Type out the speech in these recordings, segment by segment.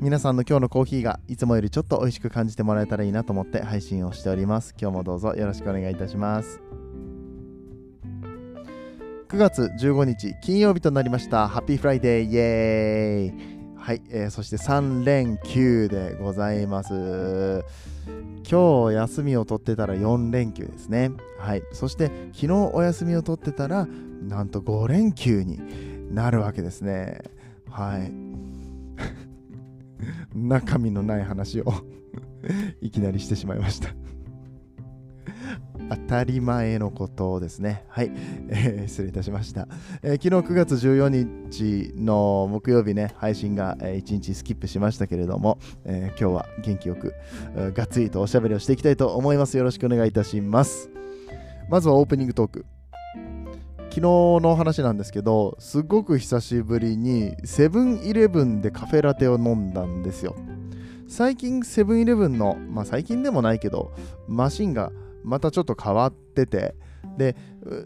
皆さんの今日のコーヒーがいつもよりちょっと美味しく感じてもらえたらいいなと思って配信をしております。今日もどうぞよろしくお願いいたします。9月15日金曜日となりました。ハッピーフライデーイエーイはい、えー、そして3連休でございます。今日休みを取ってたら4連休ですね。はいそして昨日お休みを取ってたらなんと5連休になるわけですね。はい。中身のない話を いきなりしてしまいました当たり前のことですね。はい、えー、失礼いたしました、えー、昨日9月14日の木曜日ね、配信が、1日スキップしましたけれども、えー、今日は元気よく、がっつりとおしゃべりをしていきたいと思います。よろしくお願いいたします。まずはオープニングトーク。昨日の話なんですけど、すごく久しぶりにセブンイレブンでカフェラテを飲んだんですよ。最近セブンイレブンの、まあ最近でもないけど、マシンがまたちょっと変わっててで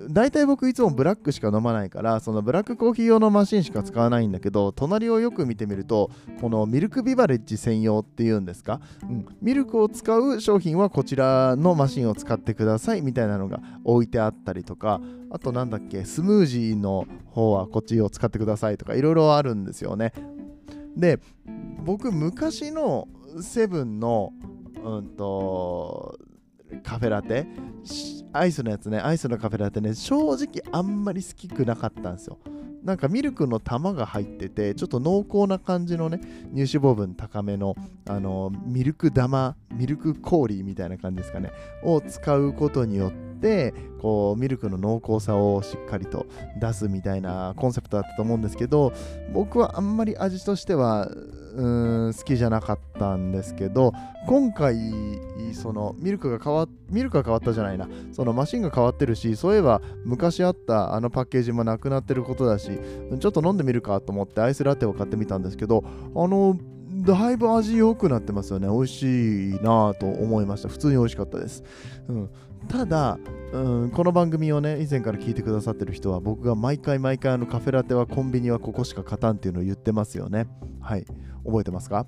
大体僕いつもブラックしか飲まないからそのブラックコーヒー用のマシンしか使わないんだけど隣をよく見てみるとこのミルクビバレッジ専用っていうんですか、うん、ミルクを使う商品はこちらのマシンを使ってくださいみたいなのが置いてあったりとかあとなんだっけスムージーの方はこっちを使ってくださいとかいろいろあるんですよね。で僕昔のセブンのうんとカフェラテ？アイスのやつね。アイスのカフェラテね。正直あんまり好きくなかったんですよ。なんかミルクの玉が入っててちょっと濃厚な感じのね乳脂肪分高めのあのミルク玉ミルク氷みたいな感じですかね。を使うことによってこうミルクの濃厚さをしっかりと出すみたいなコンセプトだったと思うんですけど僕はあんまり味としてはうん好きじゃなかったんですけど今回そのミルクが変わミルクが変わったじゃないなそのマシンが変わってるしそういえば昔あったあのパッケージもなくなってることだしちょっと飲んでみるかと思ってアイスラテを買ってみたんですけどあのだいぶ味良くなってますよね。美味しいなと思いました。普通に美味しかったです、うん、ただ、うん、この番組をね以前から聞いてくださってる人は僕が毎回毎回あのカフェラテはコンビニはここしか勝たんっていうのを言ってますよね。はい。覚えてますか？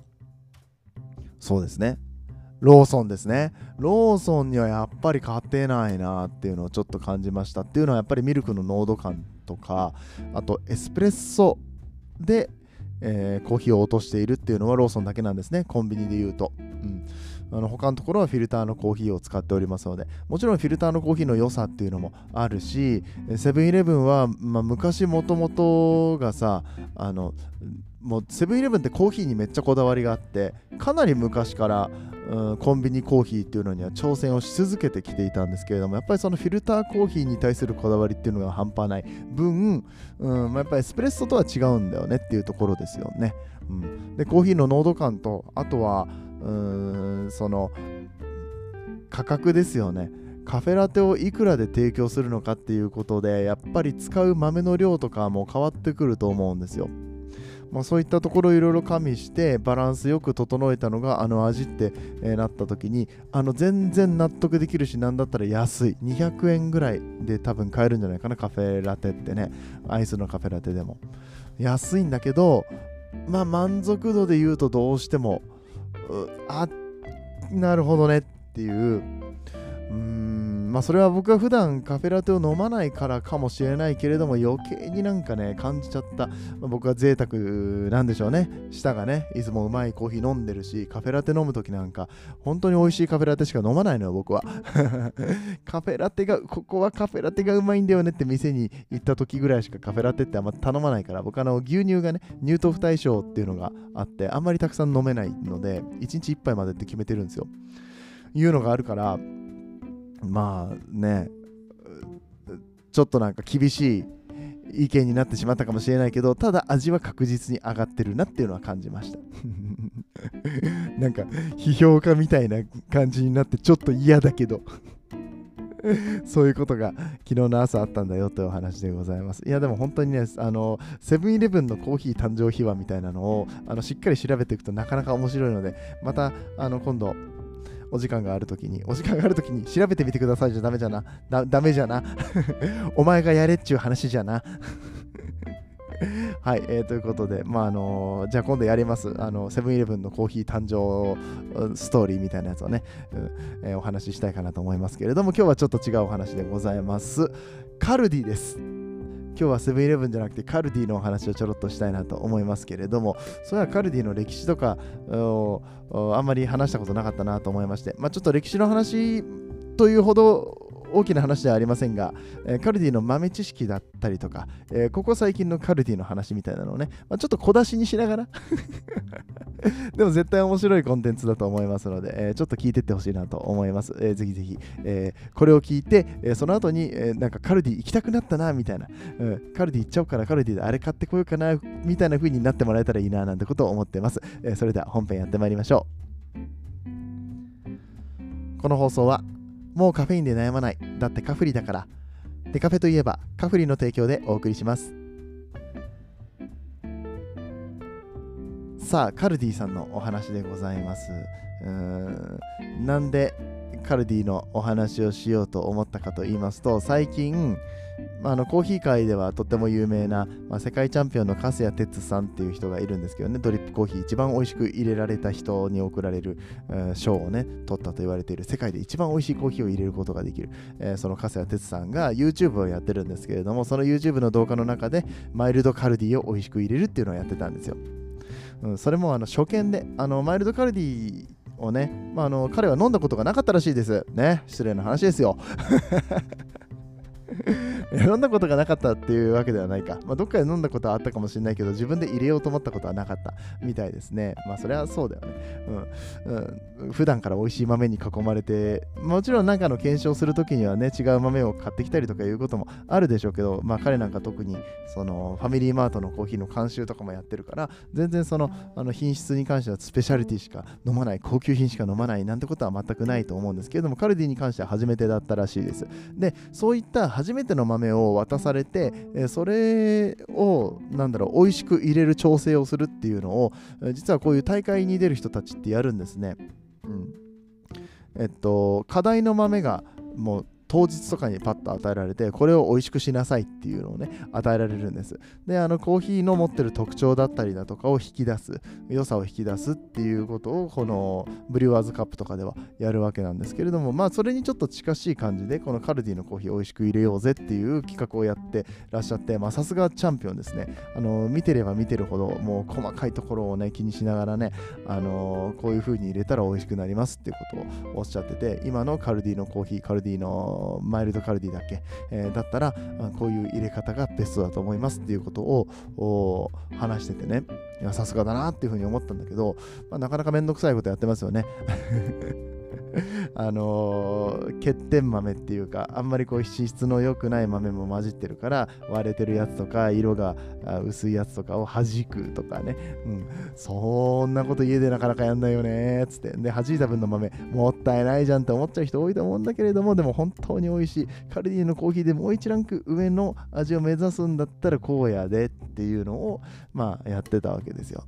そうですね。ローソンですね。ローソンにはやっぱり勝てないなっていうのをちょっと感じましたっていうのはやっぱりミルクの濃度感とかあとエスプレッソで、えー、コーヒーを落としているっていうのはローソンだけなんですね。コンビニで言うと、うん、あの他のところはフィルターのコーヒーを使っておりますのでもちろんフィルターのコーヒーの良さっていうのもあるしセブンイレブンは、まあ、昔もともとがさあのもうセブンイレブンってコーヒーにめっちゃこだわりがあってかなり昔からうん、コンビニコーヒーっていうのには挑戦をし続けてきていたんですけれどもやっぱりそのフィルターコーヒーに対するこだわりっていうのが半端ない分、うん、やっぱりエスプレッソとは違うんだよねっていうところですよね、うん、でコーヒーの濃度感とあとはうんその価格ですよね。カフェラテをいくらで提供するのかっていうことでやっぱり使う豆の量とかも変わってくると思うんですよ。まあ、そういったところをいろいろ加味してバランスよく整えたのがあの味って、えー、なった時にあの全然納得できるしなんだったら安い。200円ぐらいで多分買えるんじゃないかなカフェラテってね。アイスのカフェラテでも。安いんだけどまあ満足度で言うとどうしてもあなるほどねっていうまあそれは僕は普段カフェラテを飲まないからかもしれないけれども余計になんかね感じちゃった、まあ、僕は贅沢なんでしょうね。舌がねいつもうまいコーヒー飲んでるしカフェラテ飲む時なんか本当に美味しいカフェラテしか飲まないのよ僕は。カフェラテがここはカフェラテがうまいんだよねって店に行った時ぐらいしかカフェラテってあんま頼まないから僕あの牛乳がね乳糖不対症っていうのがあってあんまりたくさん飲めないので1日1杯までって決めてるんですよ。いうのがあるからまあねちょっとなんか厳しい意見になってしまったかもしれないけどただ味は確実に上がってるなっていうのは感じました なんか批評家みたいな感じになってちょっと嫌だけどそういうことが昨日の朝あったんだよというお話でございます。いや、でも本当にね、あの、セブンイレブンのコーヒー誕生秘話みたいなのをあのしっかり調べていくとなかなか面白いので、またあの今度、お時間があるときに、お時間があるときに調べてみてくださいじゃダメじゃな。だダメじゃな。お前がやれっちゅう話じゃな。はい、えー、ということで、まああのー、じゃあ今度やります、あのセブンイレブンのコーヒー誕生ストーリーみたいなやつをね、うんえー、お話ししたいかなと思いますけれども、今日はちょっと違うお話でございます。カルディです。今日はセブンイレブンじゃなくてカルディのお話をちょろっとしたいなと思いますけれども、それはカルディの歴史とかあんまり話したことなかったなと思いまして、まあ、ちょっと歴史の話というほど大きな話ではありませんが、え、カルディの豆知識だったりとか、え、ここ最近のカルディの話みたいなのをね、まあ、ちょっと小出しにしながら でも絶対面白いコンテンツだと思いますので、え、ちょっと聞いてってほしいなと思います。えー、ぜひぜひ、え、これを聞いて、え、その後に、え、なんかカルディ行きたくなったな、みたいな、うん、カルディ行っちゃおうからカルディであれ買ってこようかな、みたいな風になってもらえたらいいな、なんてことを思ってます。え、それでは本編やってまいりましょう。この放送はもうカフェインで悩まない。だってカフリだから。デカフェといえばカフリの提供でお送りします。さあ、カルディさんのお話でございます。うーんなんでカルディのお話をしようと思ったかと言いますと、最近、まあ、あのコーヒー界ではとっても有名な、まあ、世界チャンピオンの粕谷哲さんっていう人がいるんですけどねドリップコーヒー一番美味しく入れられた人に贈られる、えー、賞をね取ったと言われている世界で一番美味しいコーヒーを入れることができる、えー、その粕谷哲さんが YouTube をやってるんですけれどもその YouTube の動画の中でマイルドカルディを美味しく入れるっていうのをやってたんですよ、うん、それもあの初見であのマイルドカルディをね、まあ、あの彼は飲んだことがなかったらしいです。ね、失礼な話ですよ。飲んだことがなかったっていうわけではないか。まあ、どっかで飲んだことはあったかもしれないけど、自分で入れようと思ったことはなかったみたいですね。まあ、それはそうだよね。うん。うん、普段から美味しい豆に囲まれて、もちろん何かの検証するときにはね、違う豆を買ってきたりとかいうこともあるでしょうけど、まあ、彼なんか特に、その、ファミリーマートのコーヒーの監修とかもやってるから、全然その、あの品質に関してはスペシャリティしか飲まない、高級品しか飲まないなんてことは全くないと思うんですけれども、カルディに関しては初めてだったらしいです。で、そういった初めての豆を渡されて、えそれをなんだろう美味しく入れる調整をするっていうのを実はこういう大会に出る人たちってやるんですね。うん、えっと課題の豆がもう当日とかにパッと与えられてこれを美味しくしなさいっていうのをね与えられるんです。であのコーヒーの持ってる特徴だったりだとかを引き出す良さを引き出すっていうことをこのブリュワーズカップとかではやるわけなんですけれどもまあそれにちょっと近しい感じでこのカルディのコーヒー美味しく入れようぜっていう企画をやってらっしゃってまあさすがチャンピオンですね。あの見てれば見てるほどもう細かいところをね気にしながらねあのこういう風に入れたら美味しくなりますっていうことをおっしゃってて今のカルディのコーヒーカルディのマイルドカルディだっけ、えー、だったら、こういう入れ方がベストだと思いますっていうことを話しててね、さすがだなっていうふうに思ったんだけど、まあ、なかなかめんどくさいことやってますよね。あのー、欠点豆っていうかあんまりこう脂質の良くない豆も混じってるから割れてるやつとか色が薄いやつとかを弾くとかね、うん、そんなこと家でなかなかやんないよねっつって。で弾いた分の豆もったいないじゃんって思っちゃう人多いと思うんだけれどもでも本当に美味しい。カルディのコーヒーでもう1ランク上の味を目指すんだったらこうやでっていうのをまあやってたわけですよ。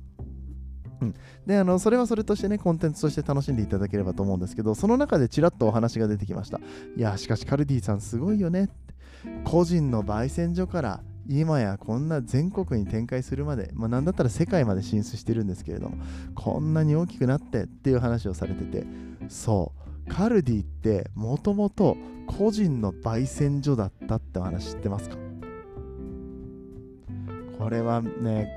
うん、であのそれはそれとしてねコンテンツとして楽しんでいただければと思うんですけどその中でちらっとお話が出てきました。いやしかしカルディさんすごいよね。個人の焙煎所から今やこんな全国に展開するまで、まあ、何だったら世界まで進出してるんですけれどもこんなに大きくなってっていう話をされててそう。カルディってもともと個人の焙煎所だったって話知ってますか？これはね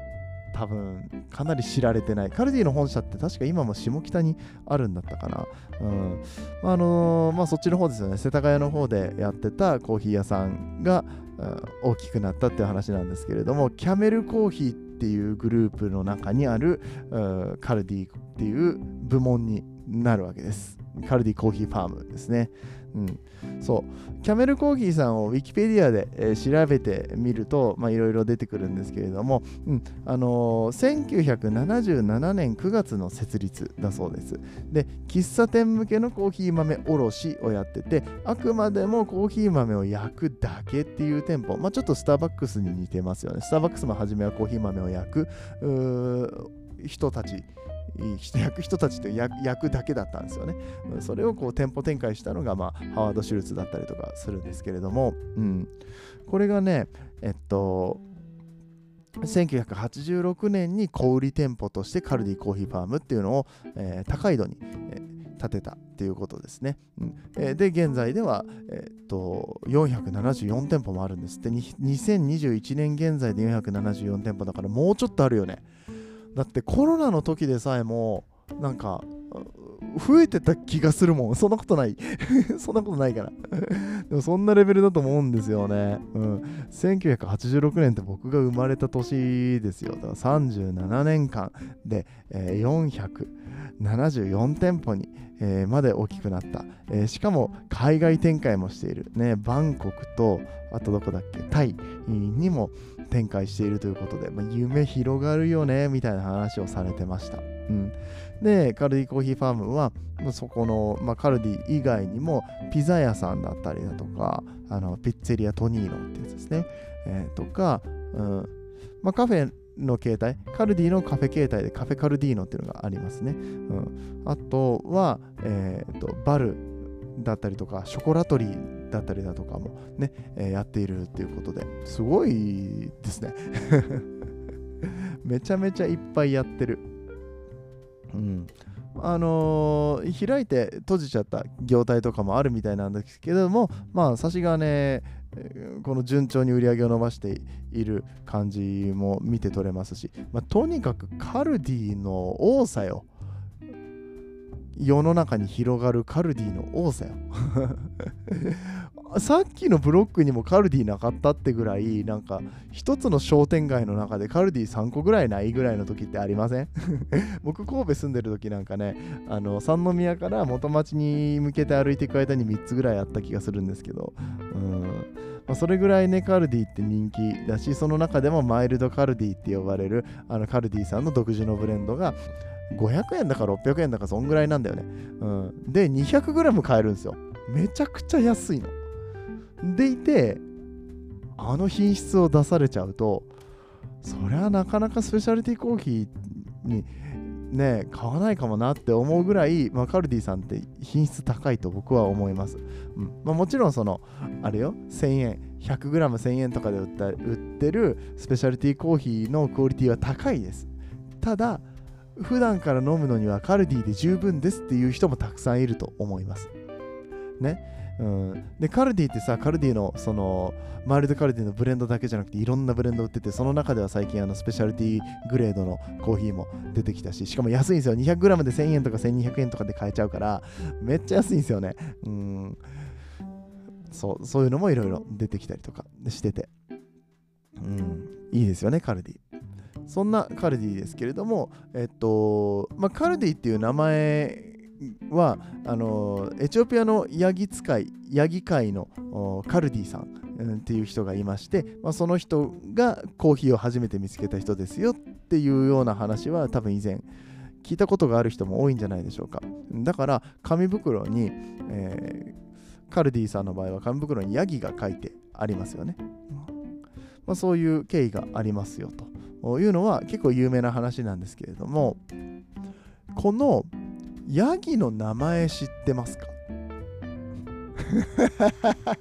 多分かなり知られてない。カルディの本社って確か今も下北にあるんだったかな。うん。あのー、まあそっちの方ですよね。世田谷の方でやってたコーヒー屋さんが、うん、大きくなったっていう話なんですけれどもキャメルコーヒーっていうグループの中にある、うん、カルディっていう部門になるわけです。カルディコーヒーファームですね。うん、そう。キャメルコーヒーさんをウィキペディアで、えー、調べてみるといろいろ出てくるんですけれども、うん。あのー、1977年9月の設立だそうです。で喫茶店向けのコーヒー豆卸をやっててあくまでもコーヒー豆を焼くだけっていう店舗、まあ、ちょっとスターバックスに似てますよね。スターバックスも初めはコーヒー豆を焼く人たち焼く人たちって焼くだけだったんですよね。それをこう店舗展開したのが、まあ、ハワード・シュルツだったりとかするんですけれども、うん、これがね、えっと、1986年に小売店舗としてカルディコーヒーファームっていうのを、えー、高井戸に、えー、建てたっていうことですね。うんえー、で、現在では、えー、っと474店舗もあるんですって、2021年現在で474店舗だからもうちょっとあるよね。だってコロナの時でさえもなんか増えてた気がするもん。そんなことない そんなことないから でもそんなレベルだと思うんですよね。うん。1986年って僕が生まれた年ですよ。だから37年間で、えー、474店舗に、えー、まで大きくなった、えー、しかも海外展開もしている。ね、バンコクと、あとどこだっけ、タイにも展開しているということで、まあ、夢広がるよね、みたいな話をされてました。うん、で、カルディコーヒーファームは、そこの、まあ、カルディ以外にも、ピザ屋さんだったりだとか、あのピッツェリアトニーノってやつですね。えー、とか、うんまあ、カフェの形態、カルディのカフェ形態でカフェカルディーノっていうのがありますね。うん、あとは、えーと、バルだったりとか、ショコラトリーだったりだとかもね、えー、やっているっていうことですごいですね。めちゃめちゃいっぱいやってる。うん。あのー、開いて閉じちゃった業態とかもあるみたいなんですけども、まあ、差しがね、この順調に売り上げを伸ばしている感じも見て取れますし、まあ、とにかくカルディの多さよ。世の中に広がるカルディの多さよ。さっきのブロックにもカルディなかったってぐらい、なんか一つの商店街の中でカルディ3個ぐらいないぐらいの時ってありません？僕神戸住んでる時なんかね、あの三宮から元町に向けて歩いていく間に3つぐらいあった気がするんですけど、うんまあ、それぐらいね、カルディって人気だし、その中でもマイルドカルディって呼ばれるあのカルディさんの独自のブレンドが500円だか600円だかそんぐらいなんだよね。うん、で、200g 買えるんですよ。めちゃくちゃ安いの。でいてあの品質を出されちゃうとそれはなかなかスペシャルティコーヒーにね買わないかもなって思うぐらい、まあ、カルディさんって品質高いと僕は思います、うんまあ、もちろんそのあれよ1000円 100g1000 円とかで売った売ってるスペシャルティコーヒーのクオリティは高いですただ普段から飲むのにはカルディで十分ですっていう人もたくさんいると思います。ね？うん、でカルディってさカルディのそのマイルドカルディのブレンドだけじゃなくていろんなブレンド売っててその中では最近あのスペシャルティグレードのコーヒーも出てきたししかも安いんですよ。200g で1000円とか1200円とかで買えちゃうからめっちゃ安いんですよね。うん。そうそういうのもいろいろ出てきたりとかしてて。うん。いいですよねカルディ。そんなカルディですけれどもえっとまあカルディっていう名前はあのエチオピアのヤギ使いヤギ界のカルディさんっていう人がいまして、まあ、その人がコーヒーを初めて見つけた人ですよっていうような話は多分以前聞いたことがある人も多いんじゃないでしょうか。だから紙袋に、えー、カルディさんの場合は紙袋にヤギが書いてありますよね、まあ、そういう経緯がありますよと。いうのは結構有名な話なんですけれどもこのヤギの名前知ってますか？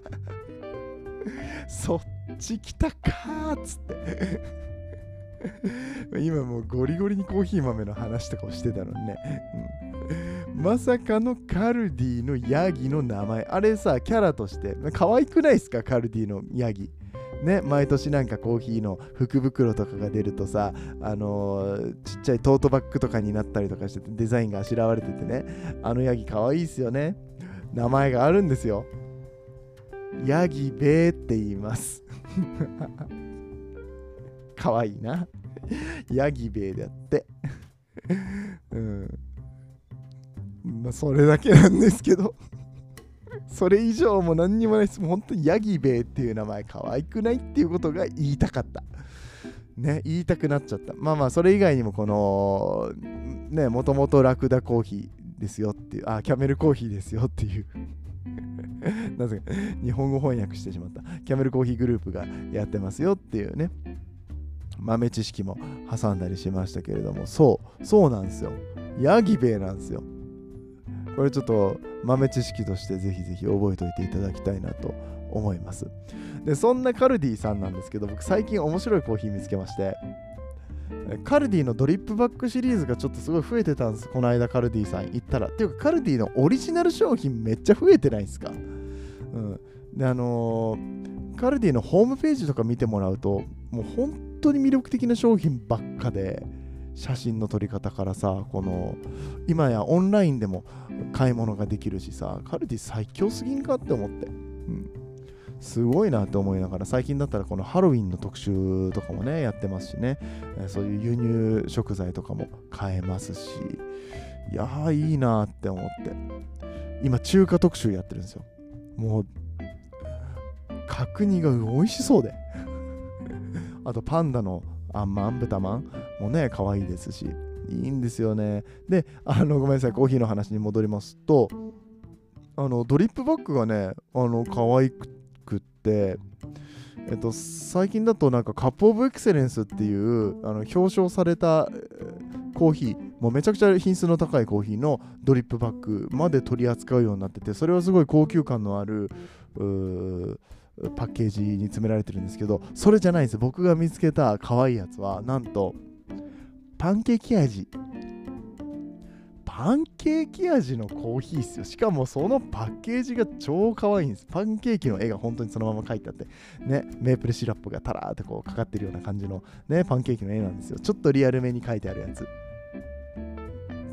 そっち来たかっつって。今もうゴリゴリにコーヒー豆の話とかをしてたのにね、うん、まさかのカルディのヤギの名前。あれさキャラとして。可愛くないですか？カルディのヤギ。ね、毎年なんかコーヒーの福袋とかが出るとさ、あのー、ちっちゃいトートバッグとかになったりとかしててデザインがあしらわれててね、あのヤギかわいいっすよね。名前があるんですよ。ヤギベーって言います。かわいいな。ヤギベーであって。うん。まあ、それだけなんですけどそれ以上も何にもないです。もう本当にヤギベイっていう名前可愛くないっていうことが言いたかった。ね、言いたくなっちゃった。まあまあ、それ以外にもこの、ね、もともとラクダコーヒーですよっていう、あ、キャメルコーヒーですよっていう なぜか日本語翻訳してしまった。キャメルコーヒーグループがやってますよっていうね、豆知識も挟んだりしましたけれども、そう、そうなんですよ。ヤギベイなんですよ。これちょっと豆知識としてぜひぜひ覚えておいていただきたいなと思います。で、そんなカルディさんなんですけど、僕最近面白いコーヒー見つけまして、カルディのドリップバックシリーズがちょっとすごい増えてたんです。この間カルディさん行ったら。っていうか、カルディのオリジナル商品めっちゃ増えてないですかうん。で、あのー、カルディのホームページとか見てもらうと、もう本当に魅力的な商品ばっかで、写真の撮り方からさこの今やオンラインでも買い物ができるしさカルディ最強すぎんかって思って、うん、すごいなって思いながら最近だったらこのハロウィンの特集とかもねやってますしね、えそういう輸入食材とかも買えますし。いやーいいなって思って。今中華特集やってるんですよ。もう角煮が美味しそうで。あとパンダのあんまん豚まん？もね可愛いですし。いいんですよね。であのごめんなさい。コーヒーの話に戻りますとあのドリップバッグがねあの可愛くってえっと、最近だとなんかカップオブエクセレンスっていうあの表彰されたコーヒーもうめちゃくちゃ品質の高いコーヒーのドリップバッグまで取り扱うようになっててそれはすごい高級感のあるパッケージに詰められてるんですけどそれじゃないです。僕が見つけた可愛いやつはなんとパンケーキ味。パンケーキ味のコーヒーっすよ。しかもそのパッケージが超可愛いんです。パンケーキの絵が本当にそのまま描いてあって。ねメープルシラップがタラーってこうかかってるような感じのねパンケーキの絵なんですよ。ちょっとリアルめに描いてあるやつ。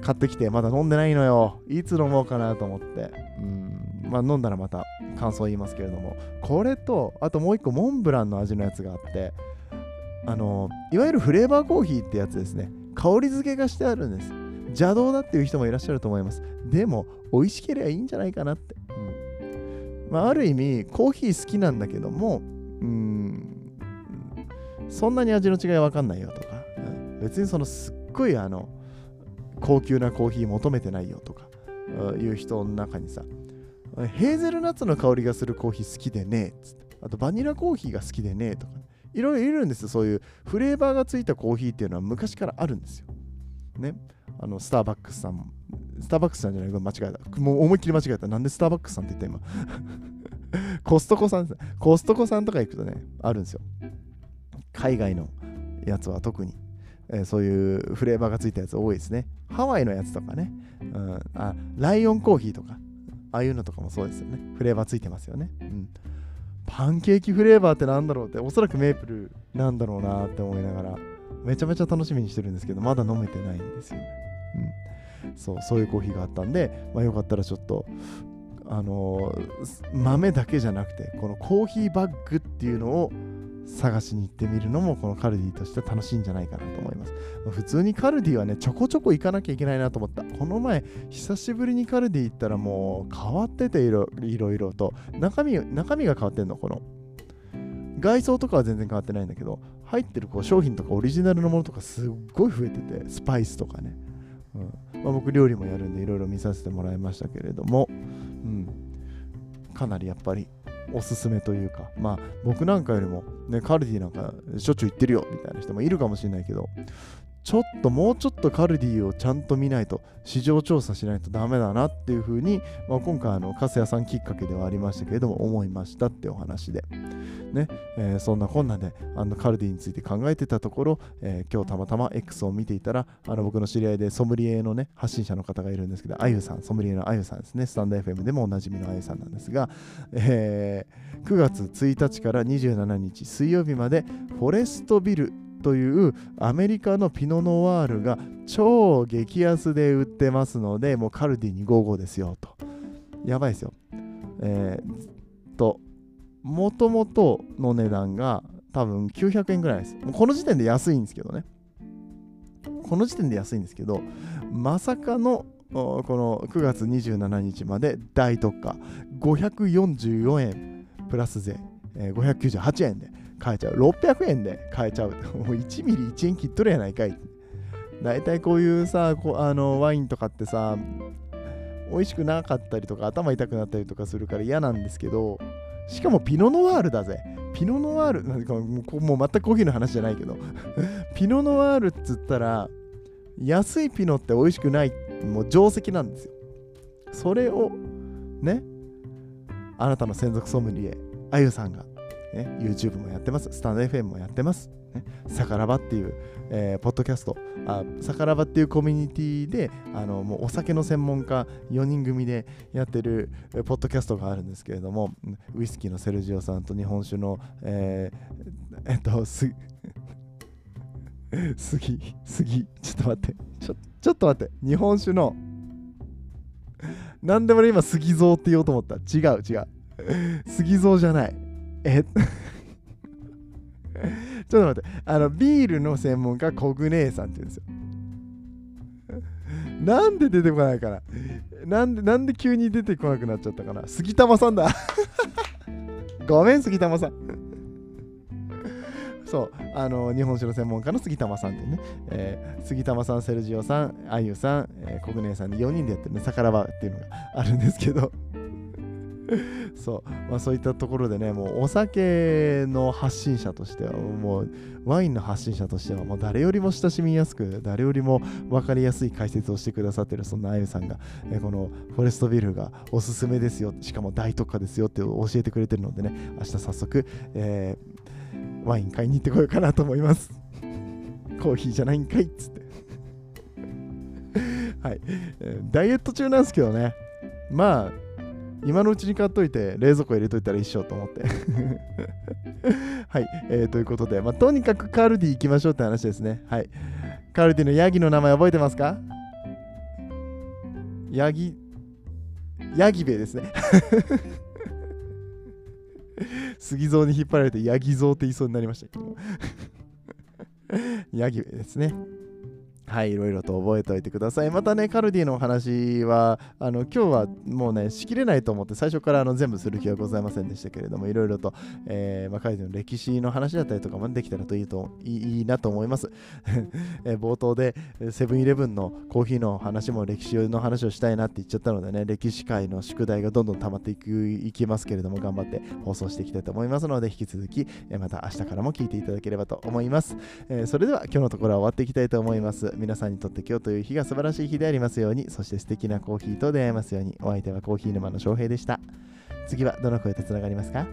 買ってきてまだ飲んでないのよ。いつ飲もうかなと思って。うん。まあ、飲んだらまた感想言いますけれどもこれとあともう一個モンブランの味のやつがあってあのいわゆるフレーバーコーヒーってやつですね。香り付けがしてあるんです。邪道だっていう人もいらっしゃると思います。でも美味しければいいんじゃないかなって、うん。まあ、ある意味コーヒー好きなんだけどもうん。そんなに味の違いわかんないよとか、うん、別にそのすっごいあの高級なコーヒー求めてないよとかいう人の中にさヘーゼルナッツの香りがするコーヒー好きでねつって。あとバニラコーヒーが好きでねとか、いろいろいるんですよ。そういうフレーバーがついたコーヒーっていうのは昔からあるんですよ。ね。あのスターバックスさんスターバックスさんじゃない間違えた。もう思いっきり間違えた。なんでスターバックスさんって言った今。コストコさんですコストコさんとか行くとねあるんですよ。海外のやつは特に、えー、そういうフレーバーがついたやつ多いですね。ハワイのやつとかね、うん、あライオンコーヒーとか。ああいうのとかもそうですよね。フレーバーついてますよね。うん。パンケーキフレーバーってなんだろうって、おそらくメープルなんだろうなって思いながら、めちゃめちゃ楽しみにしてるんですけど、まだ飲めてないんですよね。うん。そう、そういうコーヒーがあったんで、まあ、よかったらちょっと、あのー、豆だけじゃなくて、このコーヒーバッグっていうのを探しに行ってみるのもこのカルディとして楽しいんじゃないかなと思います。普通にカルディはね、ちょこちょこ行かなきゃいけないなと思った。この前、久しぶりにカルディ行ったらもう変わってていろいろと。中身、中身が変わってんの、この。外装とかは全然変わってないんだけど、入ってるこう商品とかオリジナルのものとかすっごい増えてて、スパイスとかね。うんまあ、僕料理もやるんでいろいろ見させてもらいましたけれども、うん、かなりやっぱりおすすめというか、まあ僕なんかよりも、ね、カルディなんかしょっちゅう行ってるよみたいな人もいるかもしれないけど、ちょっともうちょっとカルディをちゃんと見ないと市場調査しないとダメだなっていうふうに、まあ、今回あの粕谷さんきっかけではありましたけれども思いましたってお話で。ね、えー、そんなこんなであのカルディについて考えてたところ、えー、今日たまたま X を見ていたらあの僕の知り合いでソムリエのね発信者の方がいるんですけどあゆさんソムリエのあゆさんですね。スタンド FM でもおなじみのあゆさんなんですが、えー、9月1日から27日水曜日までフォレストビルというアメリカのピノノワールが超激安で売ってますので、もうカルディに55ですよと。やばいですよ。えー、と、もともとの値段が多分900円ぐらいです。この時点で安いんですけどね。この時点で安いんですけど、まさかのこの9月27日まで大特価544円プラス税、えー、598円で買えちゃう。600円で買えちゃう。もう1ミリ1円切っとるやないかい。大体こういうさこあのワインとかってさ美味しくなかったりとか頭痛くなったりとかするから嫌なんですけどしかもピノノワールだぜ。ピノノワールなんかもうもう全くコーヒーの話じゃないけど。ピノノワールっつったら安いピノって美味しくないもう定石なんですよ。それをねあなたの専属ソムリエあゆさんが、ね、YouTube もやってますスタンド FM もやってますね、サカラバっていう、えー、ポッドキャストあ、サカラバっていうコミュニティであのもうお酒の専門家4人組でやってる、え、ポッドキャストがあるんですけれども、ウイスキーのセルジオさんと日本酒の、えー、えっと、す、杉、杉、ちょっと待って、ちょちょっと待って、日本酒の、なんでも今、杉蔵って言おうと思った。違う違う。杉蔵じゃない。え ちょっと待って、あの、ビールの専門家、コグネさんって言うんですよ。なんで出てこないかな。なんで、なんで急に出てこなくなっちゃったかな。杉玉さんだ。ごめん、杉玉さん。そう、あの、日本酒の専門家の杉玉さんでね、えー、杉玉さん、セルジオさん、あゆさん、えー、コグネさんで4人でやってるね、逆らばっていうのがあるんですけど。そう、まあ、そういったところでね、もうお酒の発信者としては、もうワインの発信者としては、もう誰よりも親しみやすく、誰よりも分かりやすい解説をしてくださってる、そんなあゆさんが、えこのフォレストビルがおすすめですよ、しかも大特価ですよって教えてくれてるのでね、明日早速、えー、ワイン買いに行ってこようかなと思います。コーヒーじゃないんかいっつって。はい、ダイエット中なんですけどね、まあ、今のうちに買っといて冷蔵庫入れといたら一緒と思って。はい、えー、ということで、まあ、とにかくカルディ行きましょうって話ですね。はい。カルディのヤギの名前覚えてますか？ヤギヤギベですね。杉蔵に引っ張られてヤギ蔵って言いそうになりましたけど ヤギベですね。はい、いろいろと覚えておいてください。またね、カルディのお話は、あの今日はもうね、しきれないと思って、最初からあの全部する気はございませんでしたけれども、いろいろと、えーまあ、カルディの歴史の話だったりとかもできたらといいといいなと思います。えー、冒頭で、セブンイレブンのコーヒーの話も歴史の話をしたいなって言っちゃったのでね、歴史界の宿題がどんどん溜まっていくいきますけれども、頑張って放送していきたいと思いますので、引き続き、え、また明日からも聞いていただければと思います。えー、それでは今日のところは終わっていきたいと思います。皆さんにとって今日という日が素晴らしい日でありますように、そして素敵なコーヒーと出会えますように、お相手はコーヒー沼の翔平でした。次はどの声とつながりますか？